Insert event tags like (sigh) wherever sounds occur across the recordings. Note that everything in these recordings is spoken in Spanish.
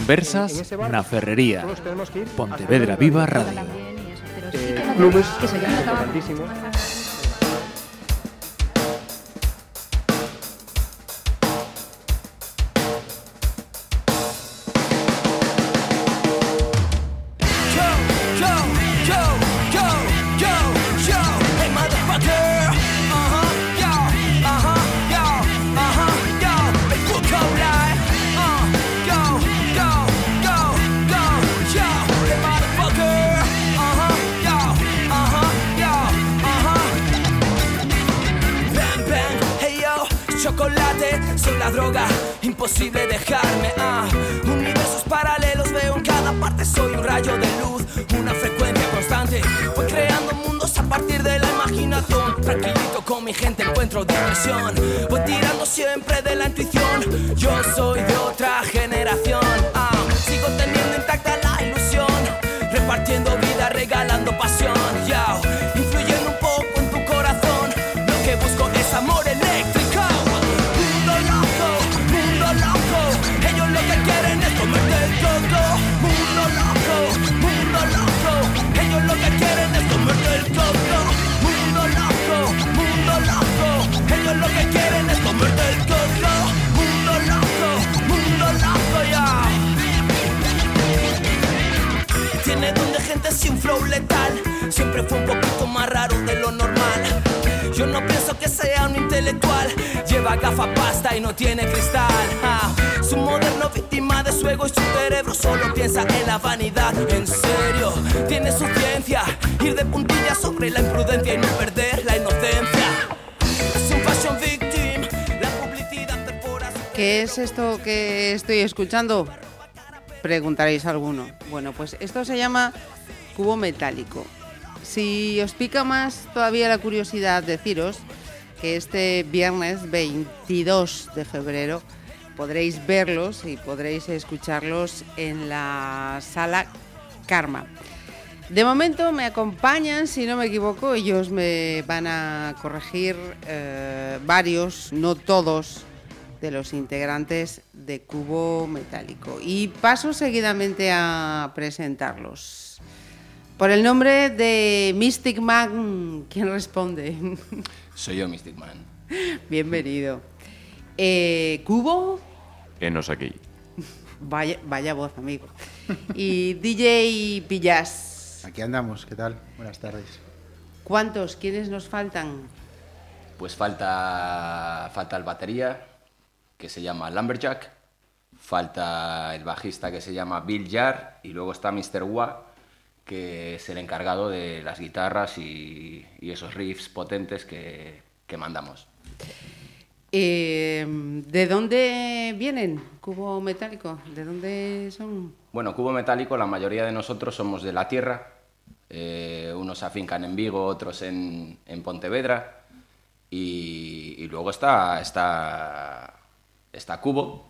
Conversas na Ferrería. Pontevedra Viva. Radio. Eh, clubes, diversión. Voy tirando siempre de la intuición. Yo soy de intelectual. Lleva gafa pasta y no tiene cristal. Ah, Su moderno víctima de su ego y su cerebro solo piensa en la vanidad. En serio, tiene su ciencia. Ir de puntilla sobre la imprudencia y no perder la inocencia. Es un fashion victim. La publicidad perfora ¿Qué es esto que estoy escuchando? Preguntaréis alguno. Bueno, pues esto se llama cubo metálico. Si os pica más todavía la curiosidad, deciros que este viernes 22 de febrero podréis verlos y podréis escucharlos en la sala Karma. De momento me acompañan, si no me equivoco, ellos me van a corregir eh, varios, no todos, de los integrantes de Cubo Metálico. Y paso seguidamente a presentarlos. Por el nombre de Mystic Man, ¿quién responde? (laughs) Soy yo, Mystic Man. Bienvenido. Eh, Cubo, Enos aquí. vaya, vaya voz, amigo. Y DJ Pillas. Aquí andamos, ¿qué tal? Buenas tardes. ¿Cuántos? ¿Quiénes nos faltan? Pues falta, falta el batería, que se llama Lumberjack. Falta el bajista, que se llama Bill Jar. Y luego está Mr. Wa, que es el encargado de las guitarras y, y esos riffs potentes que, que mandamos. Eh, ¿De dónde vienen Cubo Metálico? ¿De dónde son? Bueno, Cubo Metálico, la mayoría de nosotros somos de la tierra. Eh, unos se afincan en Vigo, otros en, en Pontevedra. Y, y luego está, está, está Cubo,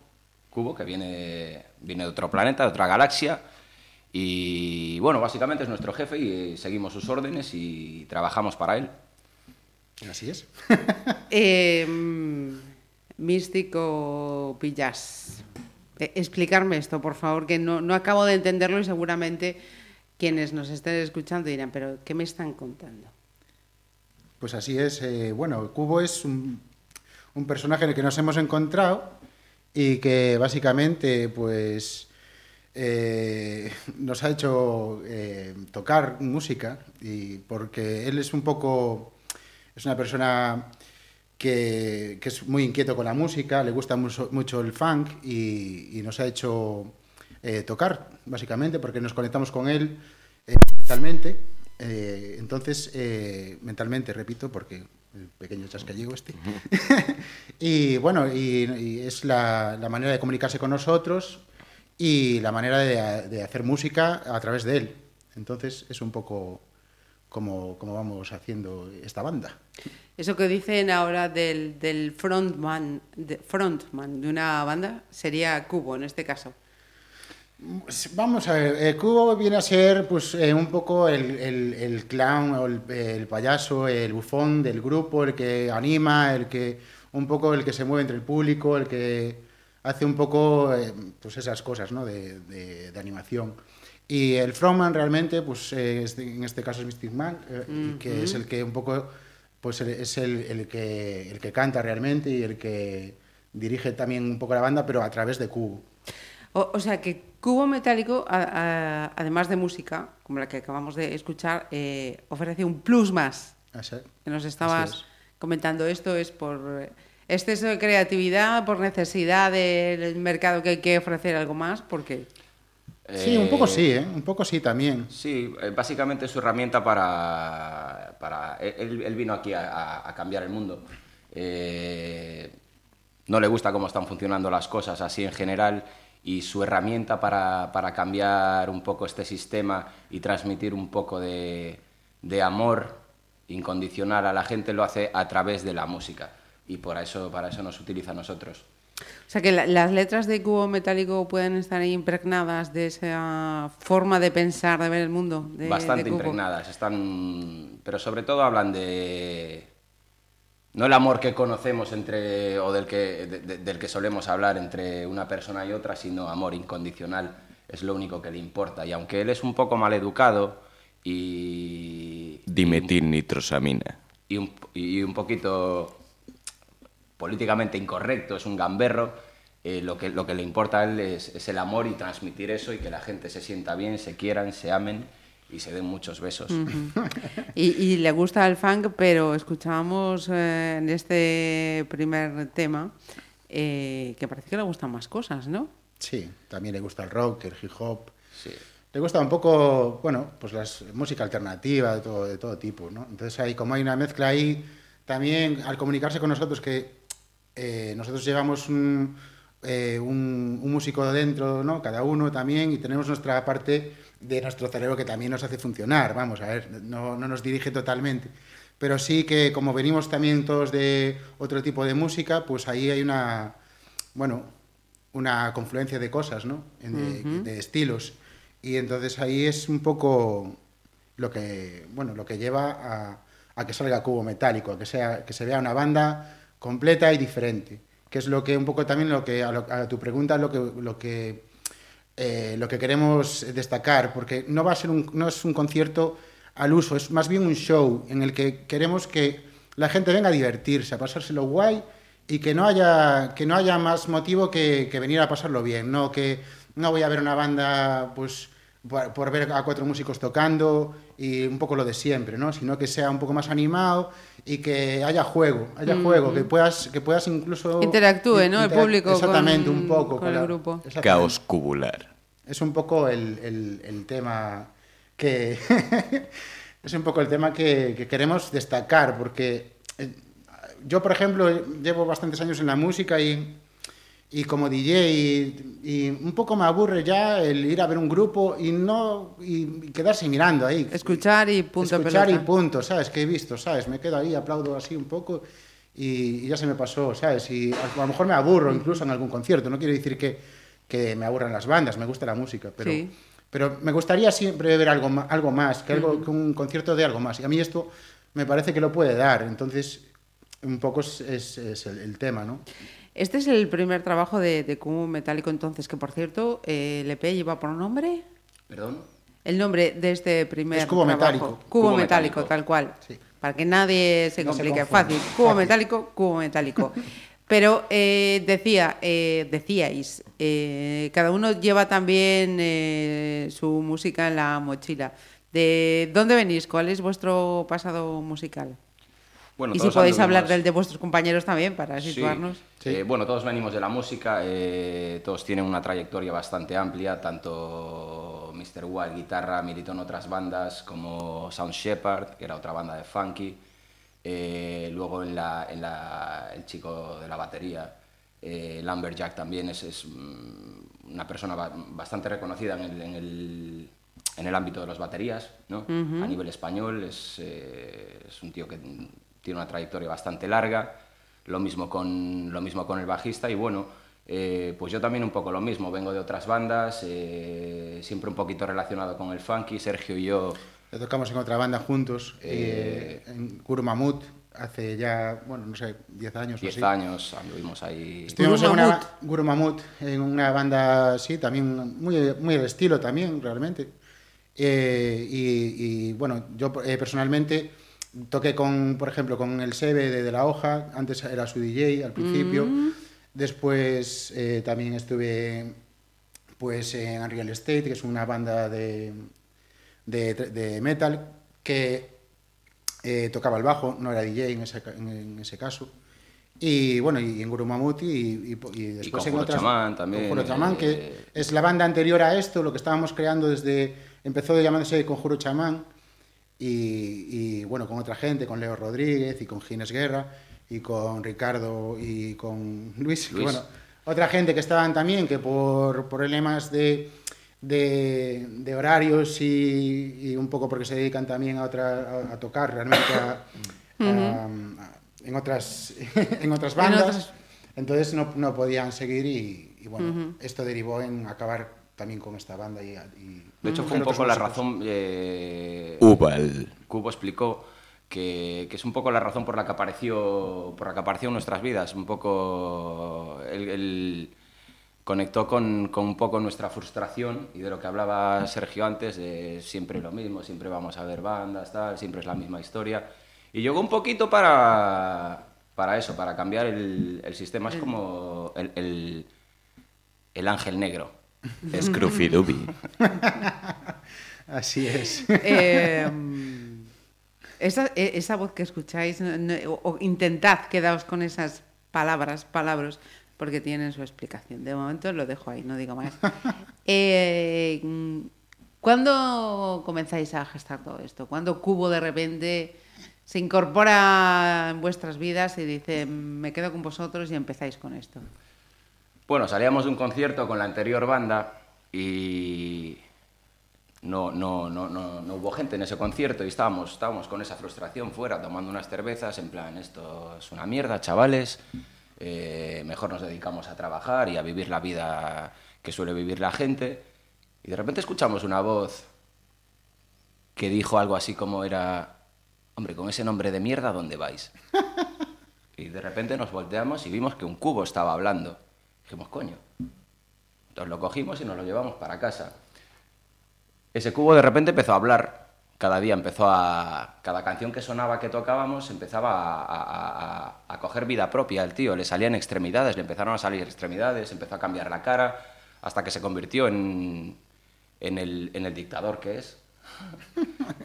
Cubo, que viene, viene de otro planeta, de otra galaxia. Y bueno, básicamente es nuestro jefe y seguimos sus órdenes y trabajamos para él. Así es. (laughs) Eh, Místico Pillas. Eh, explicarme esto, por favor, que no, no acabo de entenderlo y seguramente quienes nos estén escuchando dirán, pero ¿qué me están contando? Pues así es. eh, bueno, Cubo es un, un personaje en el que nos hemos encontrado y que básicamente pues eh, nos ha hecho eh, tocar música y porque él es un poco es una persona que, que es muy inquieto con la música, le gusta mucho, mucho el funk y, y nos ha hecho eh, tocar, básicamente, porque nos conectamos con él eh, mentalmente. Entonces, mentalmente, repito, porque el pequeño chascallego este. (laughs) y bueno, y, y es la, la manera de comunicarse con nosotros y la manera de, de hacer música a través de él. Entonces, es un poco como, como vamos haciendo esta banda. Eso que dicen ahora del, del frontman, de, frontman de una banda sería Cubo en este caso. Vamos a ver, el cubo viene a ser pues eh, un poco el, el- el clown o el, el payaso, el bufón del grupo, el que anima, el que un poco el que se mueve entre el público, el que hace un poco eh, pues esas cosas ¿no? de, de- de animación. Y el frontman realmente, pues eh, es de- en este caso es Mystic Man, eh, y que es el que un poco, pues es el, el que, el que canta realmente y el que dirige también un poco la banda, pero a través de Cubo. O, o sea que Cubo Metálico, a- a- además de música, como la que acabamos de escuchar, eh, ofrece un plus más. Así- Que nos estabas es. comentando esto, es por eh, exceso de creatividad, por necesidad del mercado que hay que ofrecer algo más, porque Sí, un poco sí, ¿eh? un poco sí también. Sí, eh, básicamente es su herramienta para... para él, él vino aquí a cambiar el mundo. Eh, no le gusta cómo están funcionando las cosas así en general y su herramienta para, para cambiar un poco este sistema y transmitir un poco de, de amor incondicional a la gente lo hace a través de la música y por eso, para eso nos utiliza a nosotros. O sea que la- las letras de Cubo Metálico pueden estar impregnadas de esa forma de pensar, de ver el mundo. De, bastante de Cubo. impregnadas, están, pero sobre todo hablan de no el amor que conocemos entre o del que de- de- del que solemos hablar entre una persona y otra, sino amor incondicional es lo único que le importa y aunque él es un poco mal educado y Dimetilnitrosamina. y un, y un poquito políticamente incorrecto, es un gamberro, eh, lo, que, lo que le importa a él es, es el amor y transmitir eso y que la gente se sienta bien, se quieran, se amen y se den muchos besos. (laughs) Y, y le gusta el funk, pero escuchábamos eh, en este primer tema eh, que parece que le gustan más cosas, ¿no? Sí, también le gusta el rock, el hip hop. Sí. Le gusta un poco, bueno, pues la música alternativa de todo, de todo tipo, ¿no? Entonces ahí, como hay una mezcla ahí, también al comunicarse con nosotros que eh, nosotros llevamos un, eh, un, un músico dentro, ¿no? Cada uno también, y tenemos nuestra parte de nuestro cerebro que también nos hace funcionar, vamos a ver, no, no nos dirige totalmente. Pero sí que como venimos también todos de otro tipo de música, pues ahí hay una, bueno, una confluencia de cosas, ¿no? De, de estilos. Y entonces ahí es un poco lo que, bueno, lo que lleva a, a que salga Cubo Metálico, a que, sea, que se vea una banda completa y diferente. Que es lo que un poco también lo que, a, lo- a tu pregunta, lo que, lo que, eh, lo que queremos destacar, porque no va a ser un, no es un concierto al uso, es más bien un show en el que queremos que la gente venga a divertirse, a pasárselo guay y que no haya, que no haya más motivo que, que venir a pasarlo bien, no que no voy a ver una banda pues por, por ver a cuatro músicos tocando y un poco lo de siempre, ¿no? sino que sea un poco más animado y que haya juego, haya juego, que puedas, que puedas incluso... Interactúe, ¿no? El público Exactamente, con- un poco. con el la- grupo. Caos cubular. Es un poco el, el- el tema que (laughs) es un poco el tema que, que queremos destacar, porque eh, yo, por ejemplo, llevo bastantes años en la música y, y como DJ y, y un poco me aburre ya el ir a ver un grupo y no y, y quedarse mirando ahí. Escuchar y punto Escuchar y pelota. punto, ¿sabes? Que he visto, ¿sabes? Me quedo ahí, aplaudo así un poco y, y ya se me pasó, ¿sabes? Y a, lo mejor me aburro incluso en algún concierto. No quiero decir que, que me aburran las bandas, me gusta la música, pero, Sí. pero me gustaría siempre ver algo, algo más, que, algo, que un concierto de algo más. Y a mí esto me parece que lo puede dar. Entonces, un poco es, es- es el, el tema, ¿no? Este es el primer trabajo de, de Cubo Metálico, entonces, que por cierto, eh, el EP lleva por nombre. ¿Perdón? El nombre de este primer Es Cubo trabajo. Metálico. Cubo, Cubo metálico, Metálico. tal cual. Sí. Para que nadie se No se complique. confunda. Fácil. Cubo Fácil. metálico, cubo metálico. (laughs) Pero eh, decía, eh, decíais, eh, cada uno lleva también eh, su música en la mochila. ¿De dónde venís? ¿Cuál es vuestro pasado musical? Bueno, y si podéis hablar del de vuestros compañeros también para situarnos. Sí. Eh, bueno, todos venimos de la música, eh, todos tienen una trayectoria bastante amplia, tanto Mr. Wild, guitarra, militó en otras bandas como Sound Shepherd, que era otra banda de funky, eh, luego en la, en la- el chico de la batería, Lumberjack también es, es, mm, una persona ba- bastante reconocida en el, en el- en el ámbito de las baterías, ¿no? a nivel español, es, eh, es un tío que tiene una trayectoria bastante larga, lo mismo con, lo mismo con el bajista y bueno, eh, pues yo también un poco lo mismo, vengo de otras bandas, eh, siempre un poquito relacionado con el funky, Sergio y yo Le tocamos en otra banda juntos, Eh, eh, en Guru Mamut, hace ya, bueno, no sé, 10 años o Diez así. años anduvimos ahí. Estuvimos en Guru una Mamut. Guru Mamut, en una banda, sí, también muy, muy el estilo también, realmente. Eh, y, y, bueno, yo eh, personalmente toqué con, por ejemplo, con el Sebe de, de La Hoja, antes era su DJ al principio. Después eh, también estuve pues en Unreal Estate, que es una banda de, de, de metal que eh, tocaba el bajo, no era DJ en ese, en, en ese caso. Y bueno, y en Guru Mamut y, y, y después en Conjuro otras. Chamán también, Conjuro Chamán, eh, que es la banda anterior a esto, lo que estábamos creando desde. Empezó llamándose Conjuro Chamán. Y, y, bueno, con otra gente, con Leo Rodríguez y con Gines Guerra y con Ricardo y con Luis. que Luis. bueno, otra gente que estaban también, que por problemas de, de, de horarios y, y un poco porque se dedican también a, otra, a, a tocar realmente a- (coughs) a- a- en, otras, (laughs) en otras bandas. otras- Entonces no, no podían seguir y, y bueno, esto derivó en acabar también con esta banda. Y, y De hecho, fue un poco la razón. eh, Ubal. Cubo explicó que, que es un poco la razón por la que apareció, por la que apareció en nuestras vidas. Un poco. Él, él conectó con, con un poco nuestra frustración y de lo que hablaba Sergio antes, de siempre lo mismo, siempre vamos a ver bandas, tal, siempre es la misma historia. Y llegó un poquito para, para eso, para cambiar el, el sistema. Es como el, el, el ángel negro. Scruffy-Dooby. (laughs) Así es. Eh, esa, e- esa voz que escucháis, no- no- o, intentad quedaos con esas palabras, palabras, porque tienen su explicación. De momento lo dejo ahí, no digo más. (laughs) Eh, mm, ¿Cuándo comenzáis a gestar todo esto? ¿Cuándo Cubo de repente se incorpora en vuestras vidas y dice, me quedo con vosotros y empezáis con esto? Bueno, salíamos de un concierto con la anterior banda y no, no, no, no, no hubo gente en ese concierto y estábamos, estábamos con esa frustración fuera tomando unas cervezas en plan, esto es una mierda, chavales, eh, mejor nos dedicamos a trabajar y a vivir la vida que suele vivir la gente. Y de repente escuchamos una voz que dijo algo así como era, hombre, con ese nombre de mierda, ¿dónde vais? (laughs) Y de repente nos volteamos y vimos que un cubo estaba hablando. Dijimos, coño. Entonces lo cogimos y nos lo llevamos para casa. Ese cubo de repente empezó a hablar. Cada día empezó a... Cada canción que sonaba, que tocábamos, empezaba a, a- a- a coger vida propia el tío. Le salían extremidades, le empezaron a salir extremidades, empezó a cambiar la cara, hasta que se convirtió en, en, el, en el dictador que es.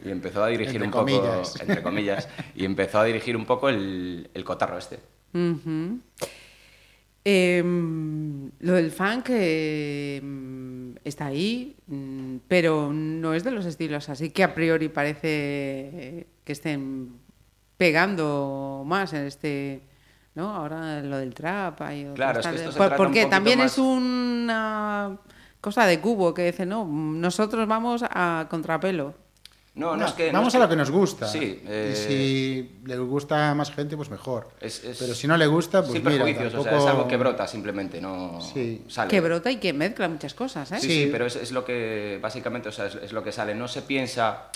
Y empezó a dirigir Entre un poco... comillas. Entre comillas. Y empezó a dirigir un poco el, el cotarro este. Ujú. Em, lo del funk em, está ahí, mm, pero no es de los estilos así que a priori parece eh, que estén pegando más en este, ¿no? Ahora lo del trap hay otras Claro, es que tal- esto se por- trata un porque también más- es una cosa de cubo que dice, no, nosotros vamos a contrapelo. No, no, No, es que... no vamos a lo que nos gusta. Sí. eh, Y si le gusta a más gente, pues mejor. Es- es- Pero si no le gusta, pues sin mira, o sea, es algo que brota simplemente, no Sí. sale. Que brota y que mezcla muchas cosas, ¿eh? Sí, Sí. sí, pero es, es lo que, básicamente, o sea, es, es lo que sale. No se piensa...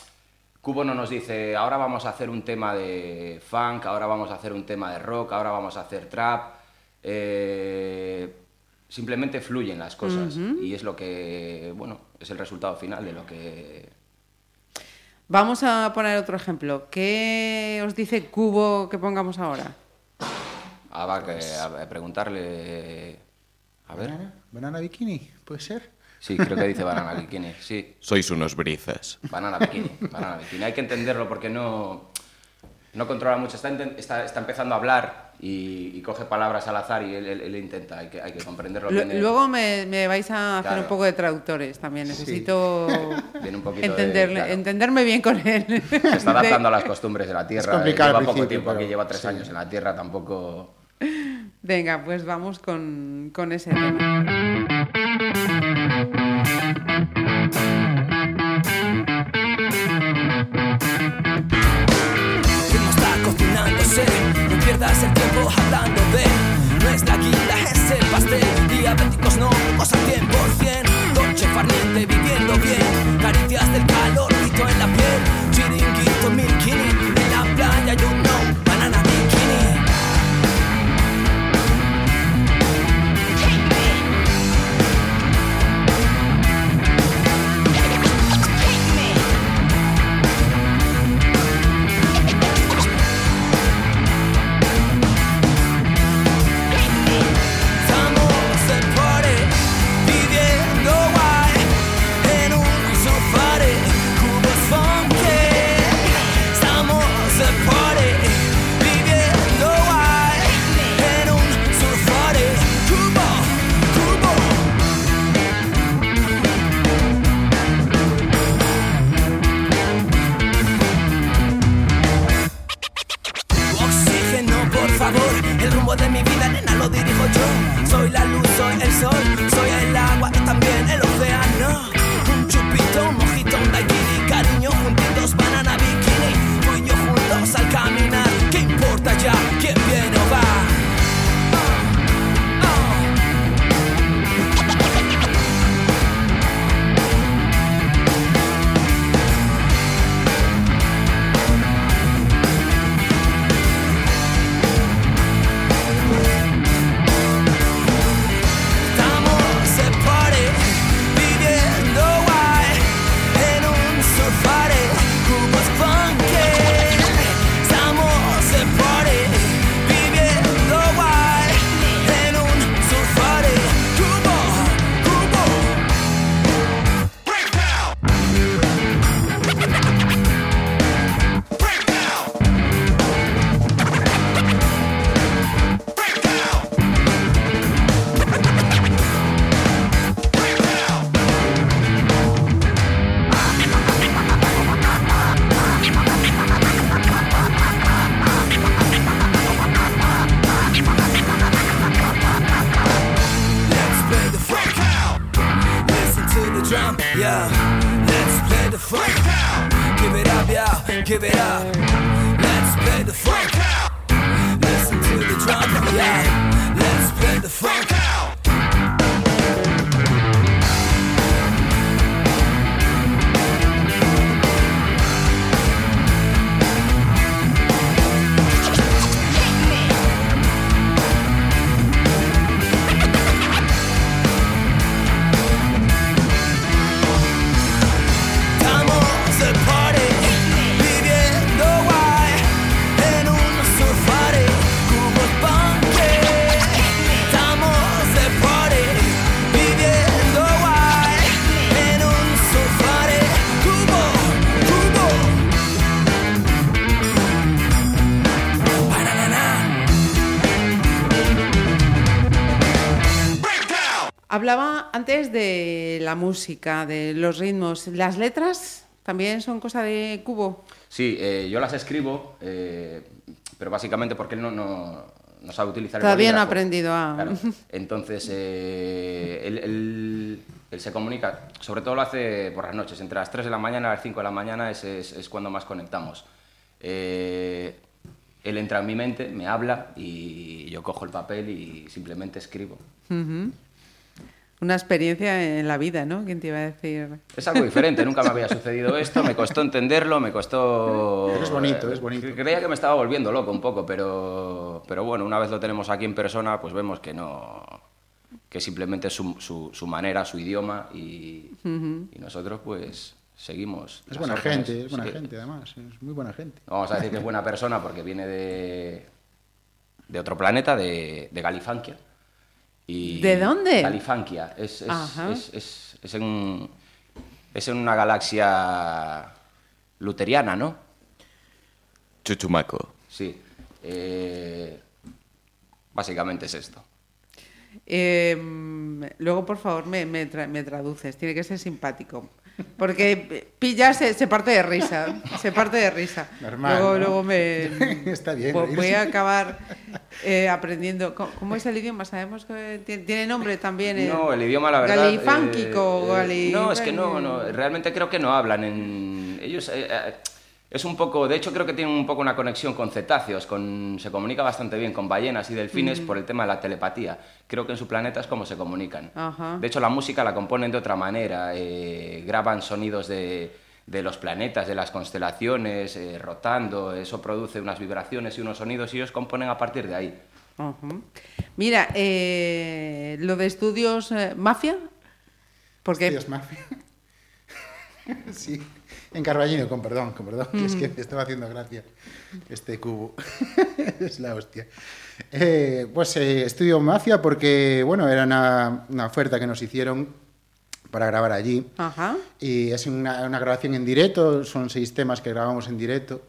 Cubo no nos dice, ahora vamos a hacer un tema de funk, ahora vamos a hacer un tema de rock, ahora vamos a hacer trap. Eh, simplemente fluyen las cosas y es lo que, bueno, es el resultado final de lo que... Vamos a poner otro ejemplo. ¿Qué os dice Cubo que pongamos ahora? Habrá que a- a preguntarle... A ver... ¿Banana? ¿Banana bikini? ¿Puede ser? Sí, creo que dice banana bikini, sí. Sois unos brizas. Banana bikini, banana bikini. Hay que entenderlo porque no, no controla mucho. Está, inten- está, está empezando a hablar y, y coge palabras al azar y él, él- él intenta. Hay que, hay que comprenderlo Lu- bien. Luego me, me vais a hacer Claro. un poco de traductores también. Necesito (laughs) Viene un poquito de- entenderle, claro. entenderme bien con él. Se está (laughs) adaptando a las costumbres de la tierra. complicado Lleva poco tiempo aquí, lleva tres sí. años en la tierra, tampoco... Venga, pues vamos con, con ese tema. Pierdas el tiempo hablando de Nuestra guinda es el pastel. Diabéticos no, cosa 100% Dolce farniente viviendo bien Hablaba antes de la música, de los ritmos. ¿Las letras también son cosa de Cubo? Sí, eh, yo las escribo, eh, pero básicamente porque él no, no, no sabe utilizar Todavía el no ha aprendido a- Claro. Entonces, eh, él, él- él se comunica, sobre todo lo hace por las noches, entre las 3 de la mañana y las 5 de la mañana es, es- es cuando más conectamos. Eh, él entra en mi mente, me habla y yo cojo el papel y simplemente escribo. Una experiencia en la vida, ¿no? ¿Quién te iba a decir? Es algo diferente, nunca me había sucedido esto, me costó entenderlo, me costó... Pero es bonito, es bonito. Creía que me estaba volviendo loco un poco, pero, pero bueno, una vez lo tenemos aquí en persona, pues vemos que no... que simplemente es su, su, su manera, su idioma y, y nosotros pues seguimos. Es buena órdenes. gente, es buena Sí. gente además, es muy buena gente. Vamos a decir que es buena persona porque viene de, de otro planeta, de, de Galifanquia. Y ¿De dónde? Galifanquia. Es, es, es, es- es en, es en una galaxia luteriana, ¿no? Chuchumaco. Sí. Eh, básicamente es esto. Eh, luego, por favor, me, me tra- me traduces. Tiene que ser simpático. Porque Pilla se, se parte de risa. Se parte de risa. Normal, Luego, ¿no? luego me. (laughs) Está bien, Vo- reírse. Voy a acabar eh, aprendiendo. ¿Cómo, cómo es el idioma? Sabemos que tiene, tiene nombre también. eh, No, el idioma, la verdad... Galifánquico, eh, eh, gali- No, es que no, no, realmente creo que no hablan en... Ellos... es un poco, de hecho creo que tienen un poco una conexión con cetáceos, con, se comunica bastante bien con ballenas y delfines por el tema de la telepatía. Creo que en su planeta es como se comunican. Ajá. De hecho la música la componen de otra manera, eh, graban sonidos de, de los planetas, de las constelaciones, eh, rotando, eso produce unas vibraciones y unos sonidos y ellos componen a partir de ahí. Mira, eh, lo de estudios eh, mafia. Porque Estudios mafia. (laughs) sí, en Carballino, con perdón, con perdón, que es que me estaba haciendo gracia este cubo. (laughs) es la hostia. Eh, pues eh, estudio mafia porque, bueno, era una, una oferta que nos hicieron para grabar allí. Ajá. Y es una, una grabación en directo, son seis temas que grabamos en directo,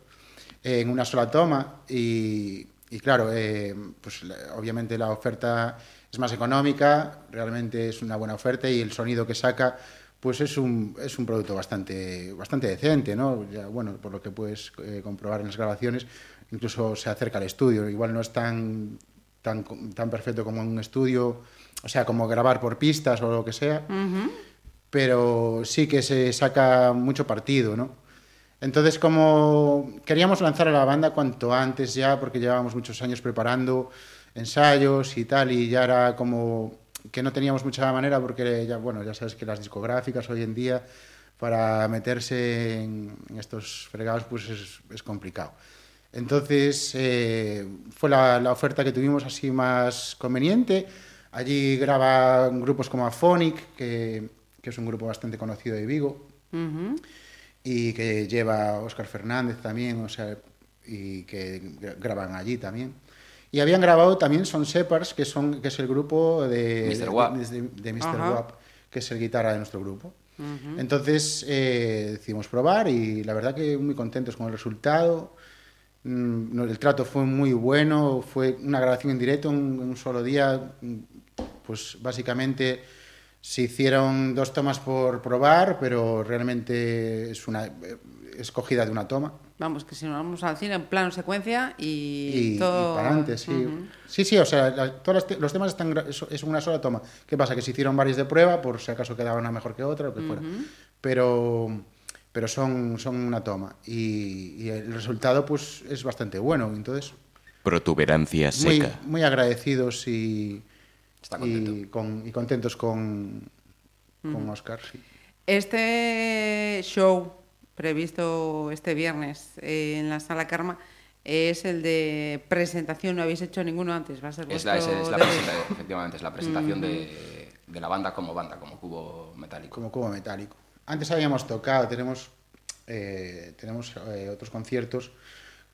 eh, en una sola toma. Y, y claro, eh, pues obviamente la oferta es más económica, realmente es una buena oferta y el sonido que saca pues es un, es un producto bastante, bastante decente, ¿no? Ya, bueno, por lo que puedes eh, comprobar en las grabaciones, incluso se acerca al estudio. Igual no es tan, tan, tan perfecto como un estudio, o sea, como grabar por pistas o lo que sea, pero sí que se saca mucho partido, ¿no? Entonces, como queríamos lanzar a la banda cuanto antes ya, porque llevábamos muchos años preparando ensayos y tal, y ya era como que no teníamos mucha manera, porque ya, bueno, ya sabes que las discográficas hoy en día, para meterse en, estos fregados, pues es, es complicado. Entonces, eh, fue la, la oferta que tuvimos así más conveniente. Allí graban grupos como Aphonic, que, que es un grupo bastante conocido de Vigo, y que lleva Óscar Fernández también, o sea, y que gra- graban allí también. Y habían grabado también Son Shepherds, que, son, que es el grupo de, Mr. Wap. de, de- de Mr. Wap, que es el guitarra de nuestro grupo. Entonces eh, decidimos probar y la verdad que muy contentos con el resultado. Mm, El trato fue muy bueno, fue una grabación en directo en en un solo día. Mm, Pues básicamente se hicieron dos tomas por probar, pero realmente es una eh, escogida de una toma. Vamos, que si nos vamos al cine en plano secuencia y, Y, y todo... para adelante, sí. Sí, sí, o sea, la- todos los te- los temas están es- una sola toma. ¿Qué pasa? Que se hicieron varias de prueba, por si acaso quedaba una mejor que otra, lo que fuera. Pero, pero son, son una toma. Y, y el resultado, pues, es bastante bueno. Entonces, Protuberancia muy, seca. muy agradecidos y, Está contento. con- y contentos con, con Oscar. sí. Este show previsto este viernes eh, en la Sala Karma es el de presentación, no habéis hecho ninguno antes, va a ser Es la, es, es la presenta- (laughs) efectivamente, es la presentación de, de la banda como banda, como cubo metálico. como cubo metálico. Antes habíamos tocado, tenemos, eh, tenemos eh, otros conciertos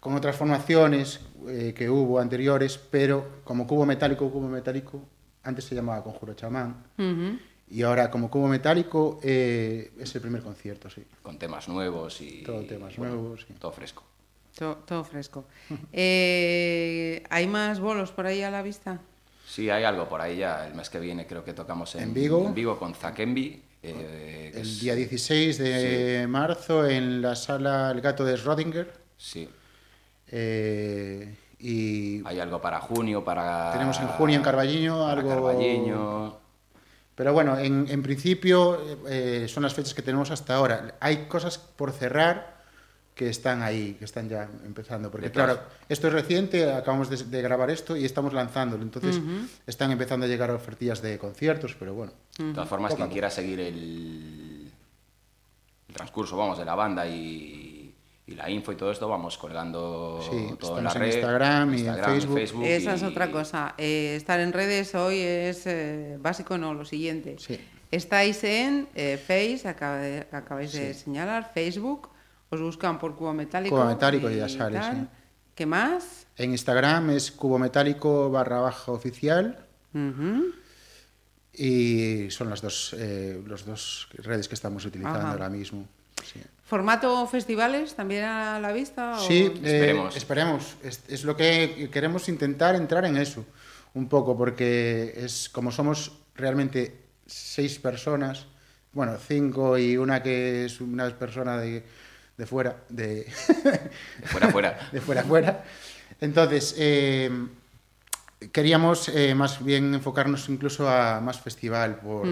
con otras formaciones eh, que hubo anteriores, pero como cubo metálico, cubo metálico, antes se llamaba Conjuro Chamán. Y ahora como cubo metálico eh, es el primer concierto, sí. Con temas nuevos y... Todo temas bueno, nuevos, sí. Todo fresco. todo, todo fresco. (laughs) Eh, ¿Hay más bolos por ahí a la vista? Sí, hay algo por ahí ya. El mes que viene creo que tocamos en, En Vigo. en Vigo con Zakembi. eh, El es- día 16 de marzo en la sala El Gato de Schrödinger, Sí. eh, y Hay algo para junio, para... tenemos en junio en Carballiño algo... Carballiño. Pero bueno, en, en principio eh, son las fechas que tenemos hasta ahora. Hay cosas por cerrar que están ahí, que están ya empezando. Porque Detrás. claro, esto es reciente, acabamos de, de grabar esto y estamos lanzándolo. Entonces están empezando a llegar ofertillas de conciertos, pero bueno. De todas formas, quien quiera seguir el, el transcurso, vamos, de la banda y, y la info y todo esto, vamos colgando Sí, todo en la estamos en red. Instagram y en Facebook. Esa es y- otra cosa. Eh, estar en redes hoy es eh, básico, no, lo siguiente. Sí. Estáis en eh, Face, acaba de- acabáis de señalar, Facebook, os buscan por Cubo Metálico. Cubo Metálico y ya sale, tal. sí. ¿Qué más? En Instagram es cubo metálico barra baja oficial y son las dos, eh, los dos redes que estamos utilizando Ajá. ahora mismo. Sí. ¿Formato festivales también a la vista? o- Sí, eh, Esperemos. esperemos. Es, es lo que queremos intentar entrar en eso un poco, porque es como somos realmente seis personas, bueno, cinco y una que es una persona de, de fuera, de, De fuera, fuera. (laughs) de fuera a fuera. Entonces, eh, queríamos eh, más bien enfocarnos incluso a más festival, por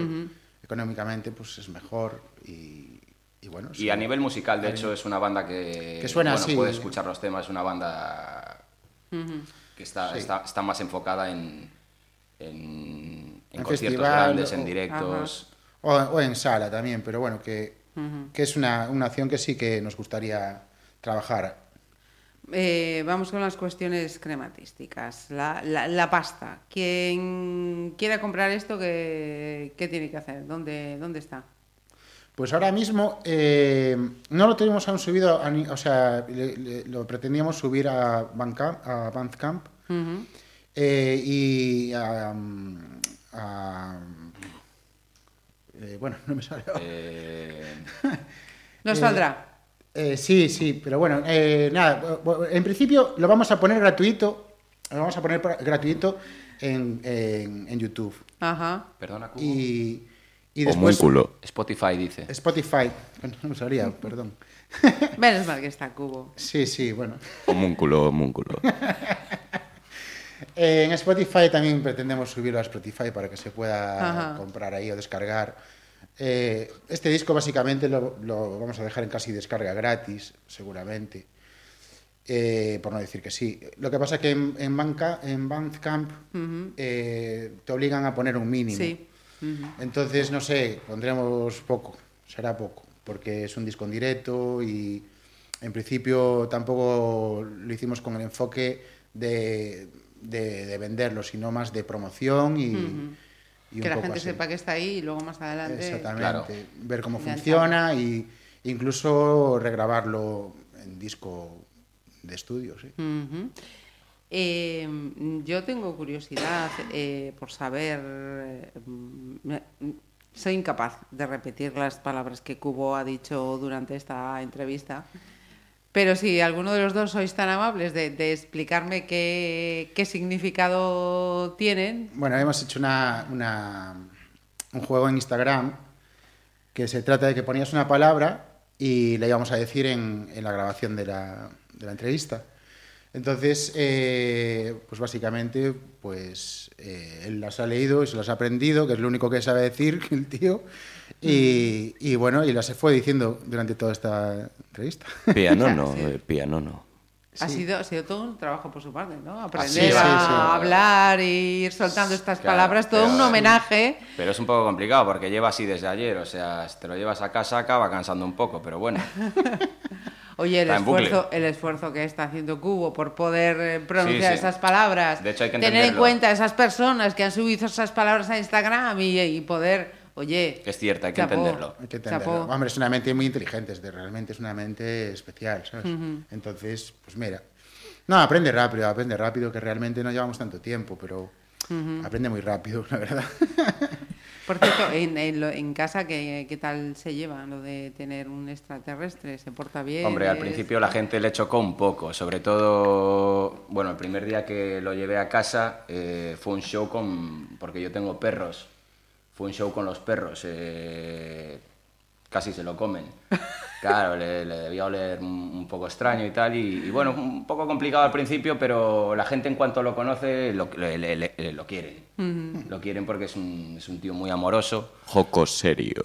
económicamente pues es mejor y, y bueno. Y a nivel musical, de hecho, es una banda que, Que suena bueno, así. puede escuchar los temas, es una banda que está, Sí. está, está más enfocada en, en, en En conciertos festival, grandes, en directos. O, o en sala también, pero bueno, que, que es una, una acción que sí que nos gustaría trabajar. Eh, vamos con las cuestiones crematísticas. La, la- la pasta. Quien quiera comprar esto, ¿qué, qué tiene que hacer? ¿Dónde, dónde está? Pues ahora mismo eh, no lo tenemos aún subido, a ni- o sea, le- le- lo pretendíamos subir a Bandcamp, a Bandcamp eh, y a, a- eh, bueno, no me sale. Eh, No (laughs) saldrá. Eh, sí, sí, pero bueno, eh, nada, en principio lo vamos a poner gratuito, lo vamos a poner gratuito en, en- en YouTube. Ajá. perdona, Cubo. Y, Y después Homúnculo. Spotify dice. Spotify. Bueno, no sabría, perdón. (laughs) Menos mal que está Cubo. Sí, sí, bueno. Homúnculo, homúnculo. (laughs) Eh, en Spotify también pretendemos subirlo a Spotify para que se pueda Ajá. comprar ahí o descargar. Eh, este disco básicamente lo, lo vamos a dejar en casi descarga gratis, seguramente. Eh, por no decir que sí. Lo que pasa es que en, en, Banca- en Bandcamp eh, te obligan a poner un mínimo. Sí. Entonces, no sé, pondremos poco, será poco, porque es un disco en directo y en principio tampoco lo hicimos con el enfoque de, de- de venderlo, sino más de promoción y, y un que la poco gente así. sepa que está ahí y luego más adelante. Exactamente, Claro. ver cómo funciona y incluso regrabarlo en disco de estudio, sí. Eh, yo tengo curiosidad eh, por saber. me- soy incapaz de repetir las palabras que Cubo ha dicho durante esta entrevista. Pero si alguno de los dos sois tan amables de, explicarme qué, significado tienen. Bueno, hemos hecho una, un juego en Instagram que se trata de que ponías una palabra y la íbamos a decir en, en la grabación de la entrevista. Entonces, eh, pues básicamente, pues eh, él las ha leído y se las ha aprendido, que es lo único que sabe decir (laughs) el tío. Y, y bueno, y las fue diciendo durante toda esta entrevista. Piano (laughs) no, eh, piano no. Ha, sido, ha sido todo un trabajo por su parte, ¿no? Aprender sí, a sí. hablar y ir soltando estas Claro, palabras, todo pero- un homenaje. Pero es un poco complicado porque lleva así desde ayer, o sea, si te lo llevas a casa acaba cansando un poco, pero bueno. (laughs) Oye, el esfuerzo, el esfuerzo que está haciendo Cubo por poder eh, pronunciar Sí, sí. esas palabras, De hecho, hay que tener en cuenta esas personas que han subido esas palabras a Instagram y, y poder, oye, Es cierto, hay que chapó, entenderlo. Hay que entenderlo. chapó. Hombre, es una mente muy inteligente, es de- realmente es una mente especial, ¿sabes? Entonces, pues mira. No, aprende rápido, aprende rápido, que realmente no llevamos tanto tiempo, pero aprende muy rápido, (laughs) la verdad. Por cierto, en, casa, ¿qué, ¿qué tal se lleva lo de tener un extraterrestre? ¿Se porta bien? Hombre, al ¿Es- principio la gente le chocó un poco, sobre todo, bueno, el primer día que lo llevé a casa eh, fue un show con, porque yo tengo perros, fue un show con los perros, eh, casi se lo comen. Claro, le, le debía oler un, poco extraño y tal, y, y bueno, un poco complicado al principio, pero la gente en cuanto lo conoce lo, le- le- le- lo quieren. Lo quieren porque es un, es un tío muy amoroso. Joco serio.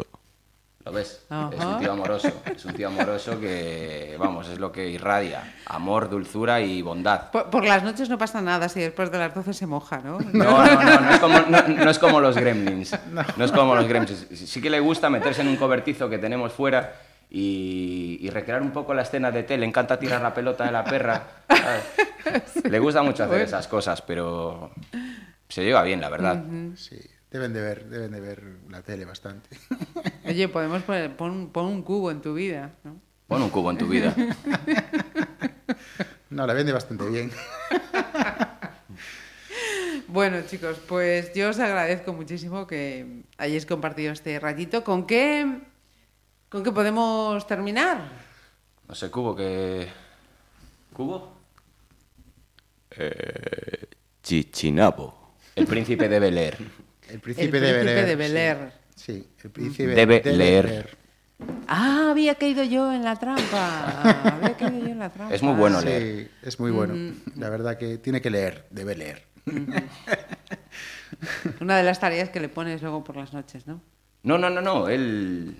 ¿Lo ves? Ajá. Es un tío amoroso. Es un tío amoroso que, vamos, es lo que irradia. Amor, dulzura y bondad. Por, por las noches no pasa nada si después de las 12 se moja, ¿no? No, no, no, no es como, no, no es como los gremlins. No es como los gremlins. Sí que le gusta meterse en un cobertizo que tenemos fuera y, y recrear un poco la escena de T. Le encanta tirar la pelota de la perra. (laughs) Le gusta mucho hacer esas cosas, pero se lleva bien, la verdad. Sí, deben de ver, deben de ver la tele bastante. (laughs) Oye, podemos poner, pon, pon un cubo en tu vida, ¿no? Pon un cubo en tu vida. (laughs) No, la vende bastante bien. Bueno, chicos, pues yo os agradezco muchísimo que hayáis compartido este ratito. ¿Con qué, con qué podemos terminar? No sé, Cubo, que... ¿Cubo? Chichinabo. El príncipe debe leer. El príncipe, El debe príncipe leer. de Bel sí. El príncipe Debe leer. Ah, había caído yo en la trampa. (laughs) Había caído yo en la trampa. Es muy bueno Sí, leer. es muy bueno. La verdad que tiene que leer, debe leer. Una de las tareas que le pones luego por las noches, ¿no? No, no, no, no. Él...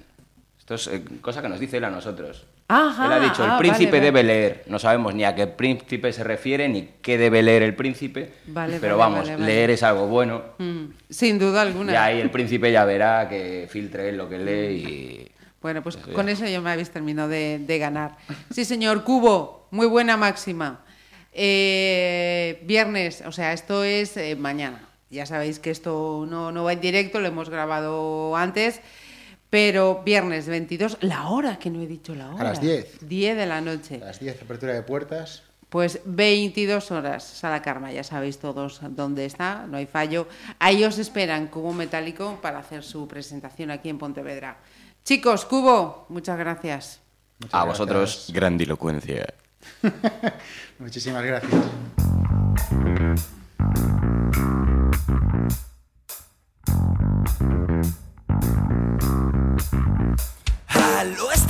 Esto es eh, cosa que nos dice él a nosotros. Ajá, él ha dicho, el ah, príncipe vale, debe vale. leer. No sabemos ni a qué príncipe se refiere, ni qué debe leer el príncipe. Vale, pero vamos, leer es algo bueno. Mm, sin duda alguna. Y ahí el príncipe ya verá que filtre él lo que lee y... Bueno, pues Eso con eso ya me habéis terminado de, de ganar. Sí, señor Cubo, muy buena máxima. Eh, viernes, o sea, esto es eh, mañana. Ya sabéis que esto no, no va en directo, lo hemos grabado antes, pero viernes 22, la hora, que no he dicho la hora. las 10. 10 de la noche. A las 10, apertura de puertas. Pues 22 horas, Sala Karma, ya sabéis todos dónde está, no hay fallo. Ahí os esperan Cubo Metálico para hacer su presentación aquí en Pontevedra. Chicos, Cubo, muchas gracias. Muchas A gracias. vosotros. Grandilocuencia. (laughs) Muchísimas gracias.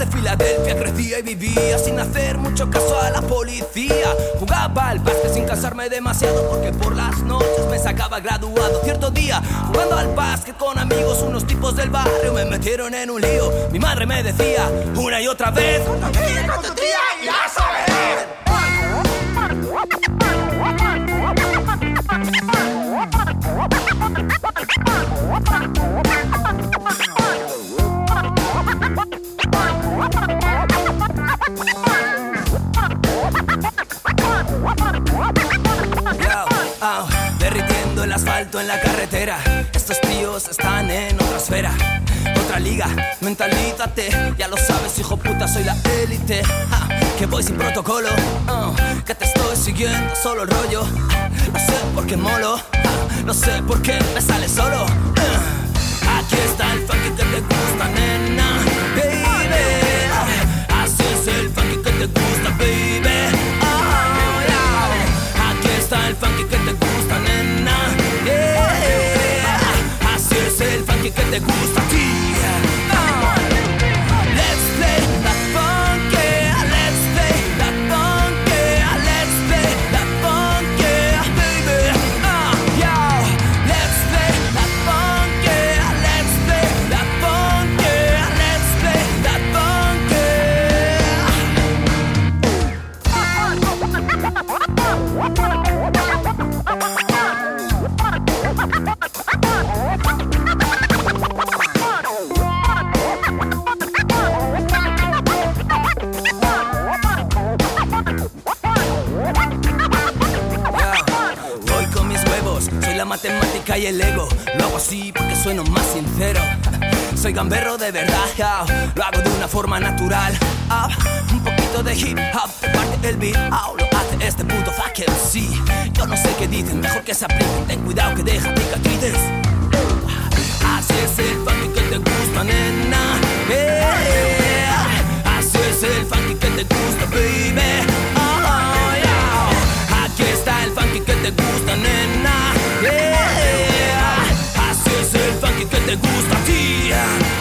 Filadelfia crecía y vivía sin hacer mucho caso a la policía. Jugaba al básquet sin cansarme demasiado porque por las noches me sacaba graduado. Cierto día, jugando al básquet con amigos, unos tipos del barrio me metieron en un lío. Mi madre me decía una y otra vez: "No te quedes con tu tía y vas Mentalízate, ya lo sabes, hijo puta, soy la élite. que voy sin protocolo, ah, que te estoy siguiendo solo el rollo. no sé por qué molo, ah, no sé por qué me sale solo. ah. aquí está el funky que te gusta, nena, baby. así es el funky que te gusta, baby. Yeah. Aquí está el funky que te gusta, nena. Yeah. Así es el funky que te gusta Soy gamberro de verdad, lo hago de una forma natural. Ah, un poquito de hip hop, parte el beat. ah, lo hace este puto fuck MC. Yo no sé qué dicen, mejor que se apliquen. Ten cuidado que deja cicatrices. Así es el funky que te gusta, nena. Eh, Así es el funky que te gusta, baby. Yeah. Aquí está el funky que te gusta, nena. Yeah. Así es el funky que te gusta a ti.